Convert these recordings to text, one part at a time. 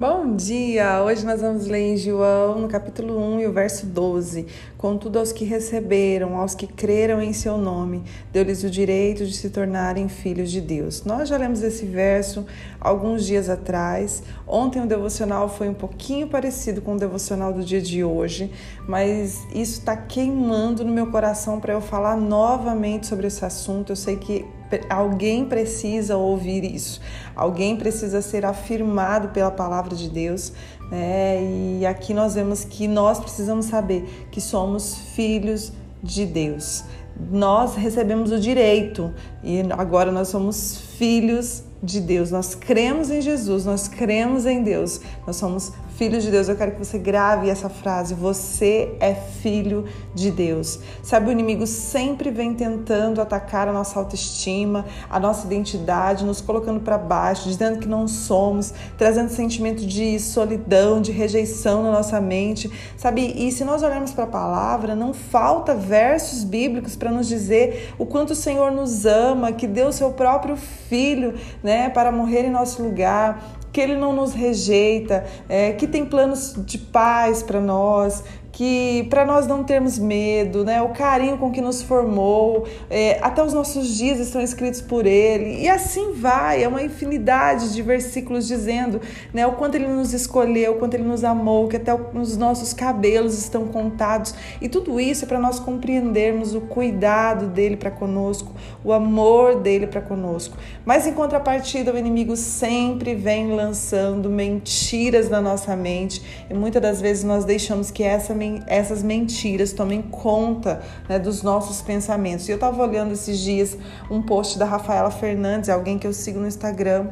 Bom dia! Hoje nós vamos ler em João, no capítulo 1 e o verso 12. Contudo, aos que receberam, aos que creram em seu nome, deu-lhes o direito de se tornarem filhos de Deus. Nós já lemos esse verso alguns dias atrás. Ontem o devocional foi um pouquinho parecido com o devocional do dia de hoje, mas isso está queimando no meu coração para eu falar novamente sobre esse assunto. Eu sei que alguém precisa ouvir isso, alguém precisa ser afirmado pela palavra de Deus, né? E aqui nós vemos que nós precisamos saber que somos filhos de Deus. Nós recebemos o direito e agora nós somos filhos de Deus. Nós cremos em Jesus, nós cremos em Deus. Nós somos filhos de Deus. Eu quero que você grave essa frase. Você é filho de Deus. Sabe, o inimigo sempre vem tentando atacar a nossa autoestima, a nossa identidade, nos colocando para baixo, dizendo que não somos, trazendo sentimento de solidão, de rejeição na nossa mente. Sabe, e se nós olharmos para a palavra, não falta versos bíblicos para nos dizer o quanto o Senhor nos ama, que deu seu próprio filho, né, para morrer em nosso lugar, que Ele não nos rejeita, é, que tem planos de paz para nós, que para nós não termos medo, né, o carinho com que nos formou, é, até os nossos dias estão escritos por Ele, e assim vai, é uma infinidade de versículos dizendo né, o quanto Ele nos escolheu, o quanto Ele nos amou, que até os nossos cabelos estão contados, e tudo isso é para nós compreendermos o cuidado dele para conosco, o amor dele para conosco. Mas em contrapartida, o inimigo sempre vem lançando mentiras na nossa mente, e muitas das vezes nós deixamos que essa essas mentiras tomem conta né, dos nossos pensamentos. E eu estava olhando esses dias um post da Rafaela Fernandes, alguém que eu sigo no Instagram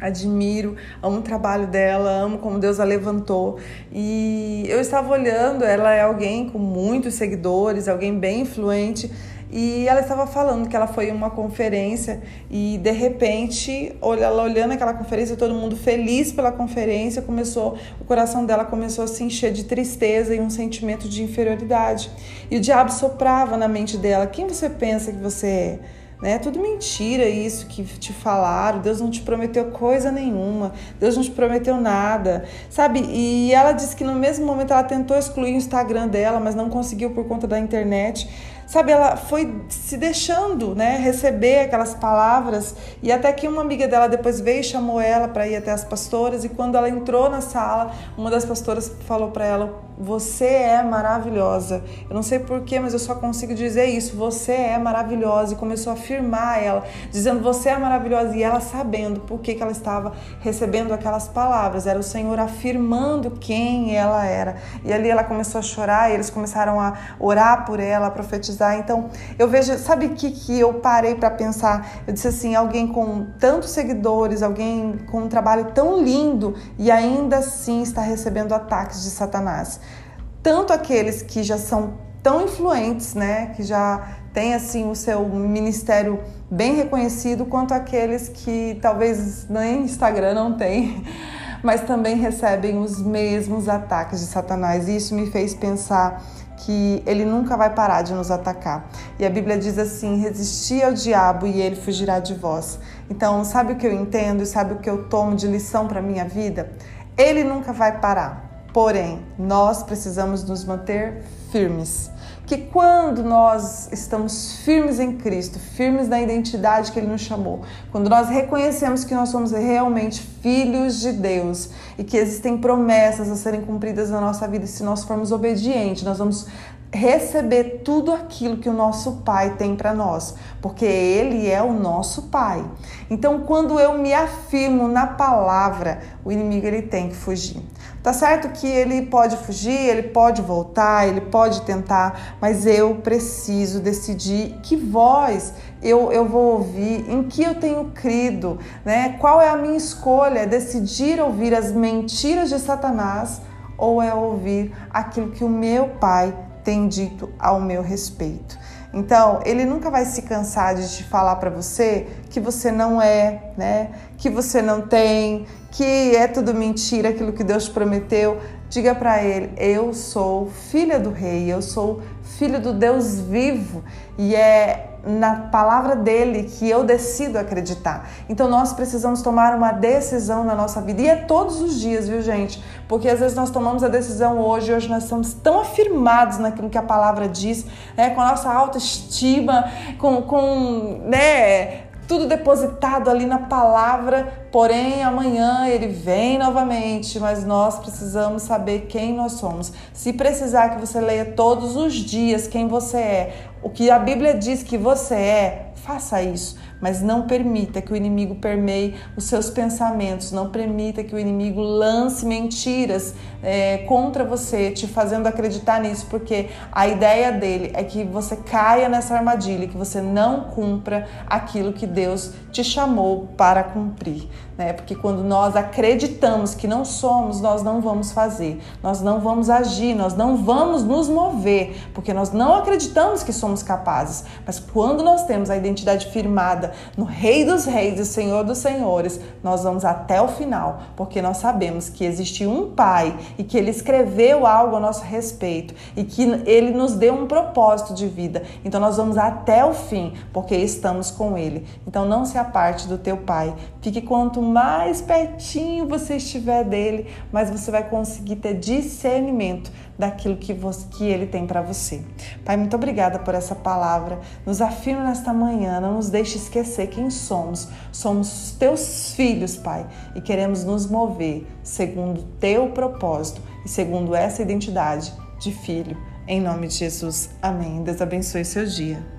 admiro, amo o trabalho dela, amo como Deus a levantou. E eu estava olhando, ela é alguém com muitos seguidores, alguém bem influente. E ela estava falando que ela foi em uma conferência e de repente, ela olhando aquela conferência, todo mundo feliz pela conferência, começou, o coração dela começou a se encher de tristeza e um sentimento de inferioridade. E o diabo soprava na mente dela: "Quem você pensa que você é?" né? Tudo mentira isso que te falaram. Deus não te prometeu coisa nenhuma. Deus não te prometeu nada, sabe? E ela disse que no mesmo momento ela tentou excluir o Instagram dela, mas não conseguiu por conta da internet sabe, ela foi se deixando, né, receber aquelas palavras e até que uma amiga dela depois veio e chamou ela para ir até as pastoras e quando ela entrou na sala, uma das pastoras falou para ela: "Você é maravilhosa". Eu não sei porquê, mas eu só consigo dizer isso. Você é maravilhosa e começou a afirmar ela, dizendo: "Você é maravilhosa" e ela sabendo por que que ela estava recebendo aquelas palavras. Era o Senhor afirmando quem ela era. E ali ela começou a chorar, e eles começaram a orar por ela, a profetizar Então, eu vejo, sabe que, que eu parei para pensar? Eu disse assim: alguém com tantos seguidores, alguém com um trabalho tão lindo e ainda assim está recebendo ataques de Satanás. Tanto aqueles que já são tão influentes, né, que já têm assim o seu ministério bem reconhecido, quanto aqueles que talvez nem Instagram não tem, mas também recebem os mesmos ataques de Satanás. E isso me fez pensar que ele nunca vai parar de nos atacar. E a Bíblia diz assim: resisti ao diabo e ele fugirá de vós. Então, sabe o que eu entendo e sabe o que eu tomo de lição para minha vida? Ele nunca vai parar. Porém, nós precisamos nos manter firmes que quando nós estamos firmes em Cristo, firmes na identidade que Ele nos chamou, quando nós reconhecemos que nós somos realmente filhos de Deus e que existem promessas a serem cumpridas na nossa vida, se nós formos obedientes, nós vamos receber tudo aquilo que o nosso Pai tem para nós, porque Ele é o nosso Pai. Então, quando eu me afirmo na palavra, o inimigo ele tem que fugir. Tá certo que ele pode fugir, ele pode voltar, ele pode tentar, mas eu preciso decidir que voz eu, eu vou ouvir, em que eu tenho crido, né? Qual é a minha escolha? É decidir ouvir as mentiras de Satanás ou é ouvir aquilo que o meu Pai tem dito ao meu respeito. Então, ele nunca vai se cansar de te falar para você que você não é, né? Que você não tem, que é tudo mentira aquilo que Deus prometeu. Diga para ele: "Eu sou filha do rei, eu sou filho do Deus vivo". E é na palavra dele que eu decido acreditar. Então nós precisamos tomar uma decisão na nossa vida e é todos os dias, viu, gente? Porque às vezes nós tomamos a decisão hoje, hoje nós estamos tão afirmados naquilo que a palavra diz, né, com a nossa autoestima, com, com né, tudo depositado ali na palavra, porém amanhã ele vem novamente, mas nós precisamos saber quem nós somos. Se precisar que você leia todos os dias quem você é, o que a Bíblia diz que você é, faça isso mas não permita que o inimigo permeie os seus pensamentos, não permita que o inimigo lance mentiras é, contra você, te fazendo acreditar nisso, porque a ideia dele é que você caia nessa armadilha, que você não cumpra aquilo que Deus te chamou para cumprir. Né? Porque quando nós acreditamos que não somos, nós não vamos fazer, nós não vamos agir, nós não vamos nos mover, porque nós não acreditamos que somos capazes. Mas quando nós temos a identidade firmada no Rei dos Reis e Senhor dos Senhores, nós vamos até o final, porque nós sabemos que existe um Pai e que Ele escreveu algo a nosso respeito e que Ele nos deu um propósito de vida. Então nós vamos até o fim, porque estamos com Ele. Então não se aparte do teu Pai. Fique quanto mais pertinho você estiver dele, mais você vai conseguir ter discernimento daquilo que, você, que Ele tem para você. Pai, muito obrigada por essa palavra. Nos afirma nesta manhã, não nos deixe esquecer quem somos. Somos teus filhos, Pai, e queremos nos mover segundo teu propósito e segundo essa identidade de filho. Em nome de Jesus. Amém. Deus abençoe seu dia.